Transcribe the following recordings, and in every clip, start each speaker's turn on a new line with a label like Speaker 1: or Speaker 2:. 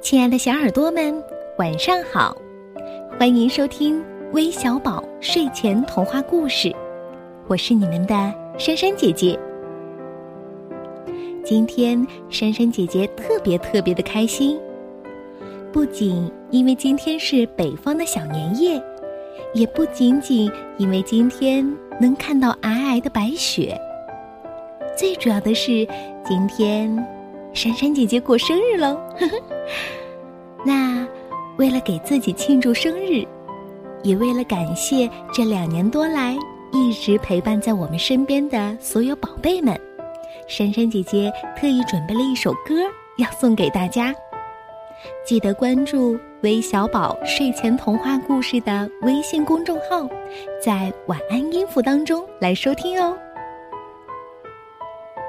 Speaker 1: 亲爱的小耳朵们，晚上好！欢迎收听微小宝睡前童话故事，我是你们的珊珊姐姐。今天珊珊姐姐特别特别的开心，不仅因为今天是北方的小年夜，也不仅仅因为今天能看到皑皑的白雪，最主要的是今天。珊珊姐姐过生日喽！那为了给自己庆祝生日，也为了感谢这两年多来一直陪伴在我们身边的所有宝贝们，珊珊姐姐特意准备了一首歌要送给大家。记得关注“微小宝睡前童话故事”的微信公众号，在晚安音符当中来收听哦。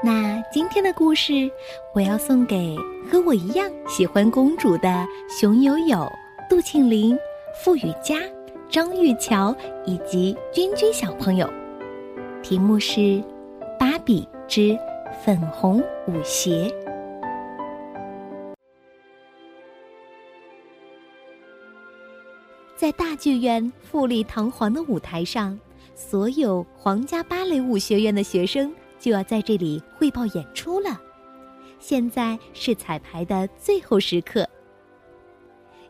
Speaker 1: 那今天的故事，我要送给和我一样喜欢公主的熊友友、杜庆林、付雨佳、张玉桥以及君君小朋友。题目是《芭比之粉红舞鞋》。在大剧院富丽堂皇的舞台上，所有皇家芭蕾舞学院的学生。就要在这里汇报演出了，现在是彩排的最后时刻。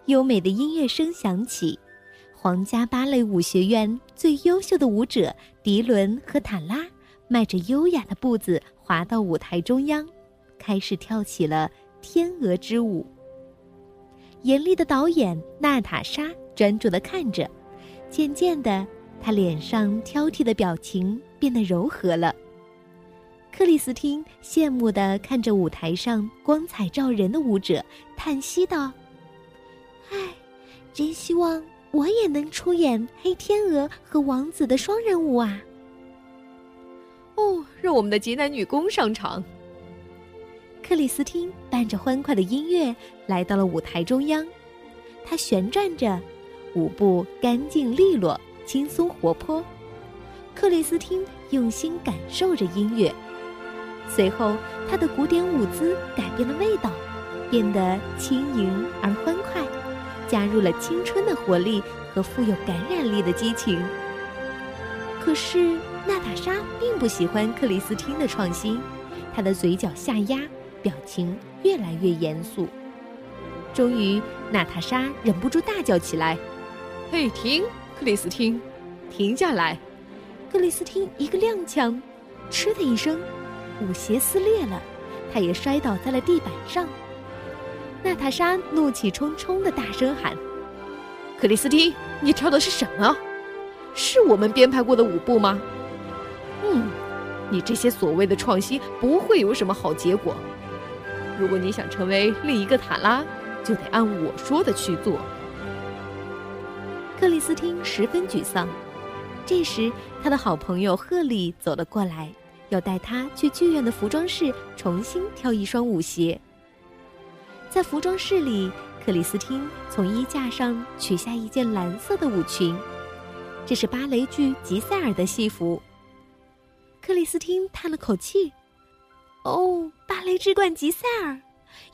Speaker 1: 优美的音乐声响起，皇家芭蕾舞学院最优秀的舞者迪伦和塔拉迈着优雅的步子滑到舞台中央，开始跳起了天鹅之舞。严厉的导演娜塔莎专注的看着，渐渐的，她脸上挑剔的表情变得柔和了。克里斯汀羡慕地看着舞台上光彩照人的舞者，叹息道：“唉，真希望我也能出演黑天鹅和王子的双人舞啊！”
Speaker 2: 哦，让我们的极男女工上场。
Speaker 1: 克里斯汀伴着欢快的音乐来到了舞台中央，她旋转着，舞步干净利落、轻松活泼。克里斯汀用心感受着音乐。随后，他的古典舞姿改变了味道，变得轻盈而欢快，加入了青春的活力和富有感染力的激情。可是，娜塔莎并不喜欢克里斯汀的创新，她的嘴角下压，表情越来越严肃。终于，娜塔莎忍不住大叫起来：“
Speaker 2: 嘿，停！克里斯汀，停下来！”
Speaker 1: 克里斯汀一个踉跄，嗤的一声。舞鞋撕裂了，他也摔倒在了地板上。娜塔莎怒气冲冲的大声喊：“
Speaker 2: 克里斯汀，你跳的是什么？是我们编排过的舞步吗？嗯，你这些所谓的创新不会有什么好结果。如果你想成为另一个塔拉，就得按我说的去做。”
Speaker 1: 克里斯汀十分沮丧。这时，他的好朋友赫利走了过来。要带他去剧院的服装室重新挑一双舞鞋。在服装室里，克里斯汀从衣架上取下一件蓝色的舞裙，这是芭蕾剧《吉赛尔》的戏服。克里斯汀叹了口气：“哦，芭蕾之冠吉赛尔，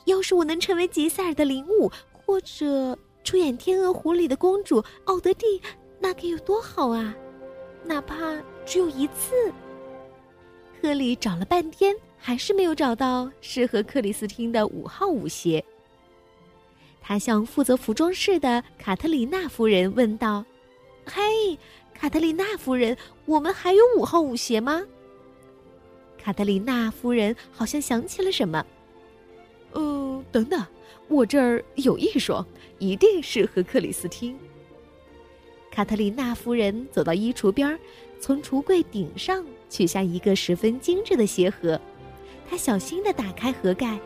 Speaker 1: 要是我能成为吉赛尔的领舞，或者出演《天鹅湖》里的公主奥德蒂，那该有多好啊！哪怕只有一次。”科里找了半天，还是没有找到适合克里斯汀的五号舞鞋。他向负责服装室的卡特琳娜夫人问道：“嘿，卡特琳娜夫人，我们还有五号舞鞋吗？”卡特琳娜夫人好像想起了什么：“
Speaker 2: 嗯，等等，我这儿有一双，一定适合克里斯汀。”
Speaker 1: 卡特琳娜夫人走到衣橱边，从橱柜顶上。取下一个十分精致的鞋盒，他小心地打开盒盖，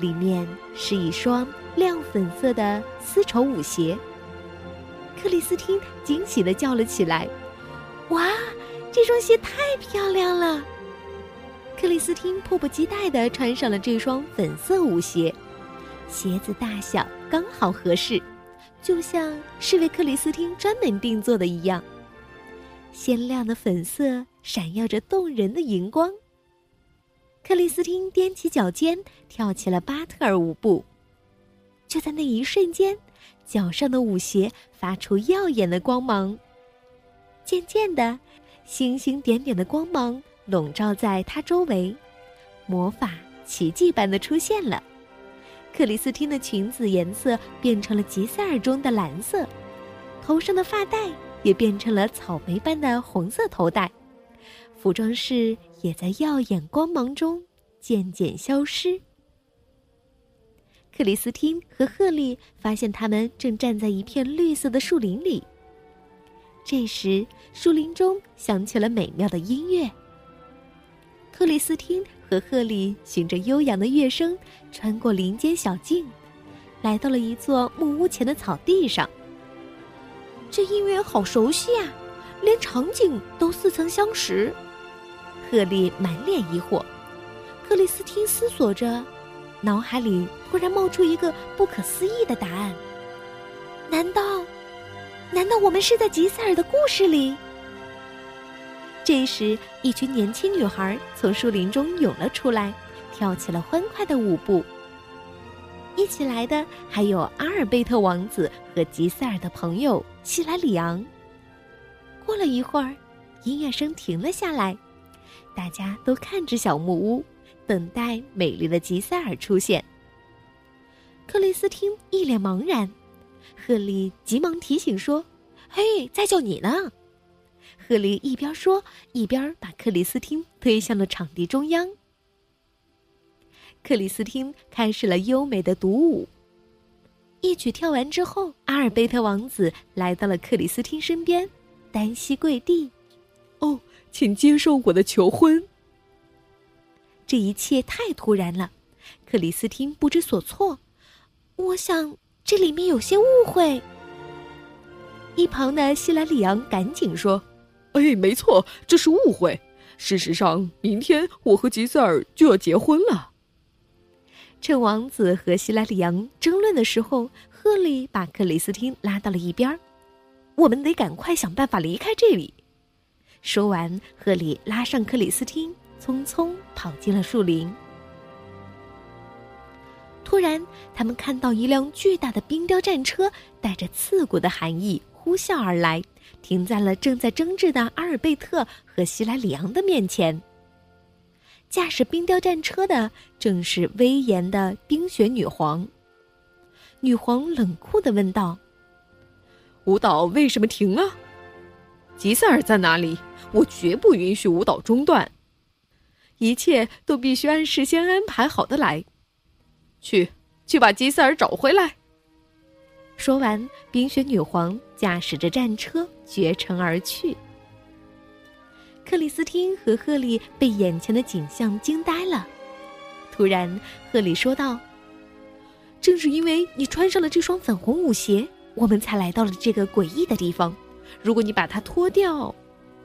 Speaker 1: 里面是一双亮粉色的丝绸舞鞋。克里斯汀惊喜地叫了起来：“哇，这双鞋太漂亮了！”克里斯汀迫不及待地穿上了这双粉色舞鞋，鞋子大小刚好合适，就像是为克里斯汀专门定做的一样。鲜亮的粉色闪耀着动人的荧光。克里斯汀踮起脚尖，跳起了巴特尔舞步。就在那一瞬间，脚上的舞鞋发出耀眼的光芒。渐渐的，星星点点的光芒笼罩在她周围，魔法奇迹般的出现了。克里斯汀的裙子颜色变成了吉赛尔中的蓝色，头上的发带也变成了草莓般的红色头带，服装室也在耀眼光芒中渐渐消失。克里斯汀和赫利发现他们正站在一片绿色的树林里。这时，树林中响起了美妙的音乐。克里斯汀和赫利循着悠扬的乐声，穿过林间小径，来到了一座木屋前的草地上。这音乐好熟悉啊，连场景都似曾相识。赫利满脸疑惑，克里斯汀思索着。脑海里突然冒出一个不可思议的答案：难道，难道我们是在吉塞尔的故事里？这时，一群年轻女孩从树林中涌了出来，跳起了欢快的舞步。一起来的还有阿尔贝特王子和吉塞尔的朋友希莱里昂。过了一会儿，音乐声停了下来，大家都看着小木屋。等待美丽的吉塞尔出现。克里斯汀一脸茫然，赫利急忙提醒说：“嘿，在叫你呢。”赫利一边说，一边把克里斯汀推向了场地中央。克里斯汀开始了优美的独舞。一曲跳完之后，阿尔贝特王子来到了克里斯汀身边，单膝跪地：“
Speaker 2: 哦，请接受我的求婚。”
Speaker 1: 这一切太突然了，克里斯汀不知所措。我想这里面有些误会。一旁的希兰里昂赶紧说：“
Speaker 2: 哎，没错，这是误会。事实上，明天我和吉塞尔就要结婚了。”
Speaker 1: 趁王子和希莱里昂争论的时候，赫利把克里斯汀拉到了一边儿我们得赶快想办法离开这里。”说完，赫利拉上克里斯汀。匆匆跑进了树林。突然，他们看到一辆巨大的冰雕战车，带着刺骨的寒意呼啸而来，停在了正在争执的阿尔贝特和希莱里昂的面前。驾驶冰雕战车的正是威严的冰雪女皇。女皇冷酷的问道：“
Speaker 2: 舞蹈为什么停了？吉塞尔在哪里？我绝不允许舞蹈中断。”一切都必须按事先安排好的来。去，去把吉塞尔找回来。
Speaker 1: 说完，冰雪女皇驾驶着战车绝尘而去。克里斯汀和赫利被眼前的景象惊呆了。突然，赫利说道：“正是因为你穿上了这双粉红舞鞋，我们才来到了这个诡异的地方。如果你把它脱掉，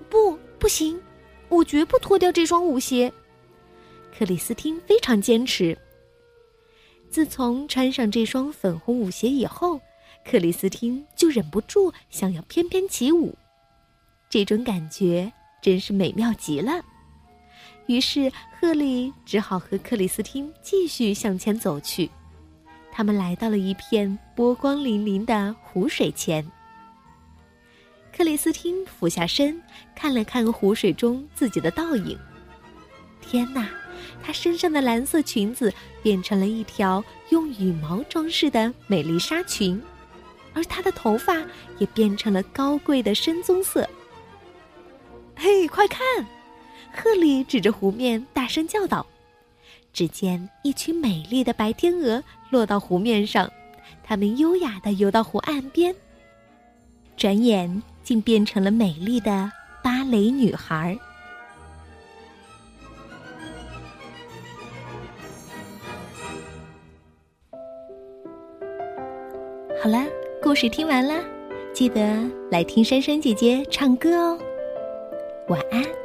Speaker 1: 不，不行，我绝不脱掉这双舞鞋。”克里斯汀非常坚持。自从穿上这双粉红舞鞋以后，克里斯汀就忍不住想要翩翩起舞，这种感觉真是美妙极了。于是，赫利只好和克里斯汀继续向前走去。他们来到了一片波光粼粼的湖水前。克里斯汀俯下身看了看湖水中自己的倒影，天哪！她身上的蓝色裙子变成了一条用羽毛装饰的美丽纱裙，而她的头发也变成了高贵的深棕色。嘿，快看！赫里指着湖面大声叫道。只见一群美丽的白天鹅落到湖面上，它们优雅地游到湖岸边，转眼竟变成了美丽的芭蕾女孩。好了，故事听完了，记得来听珊珊姐姐唱歌哦。晚安。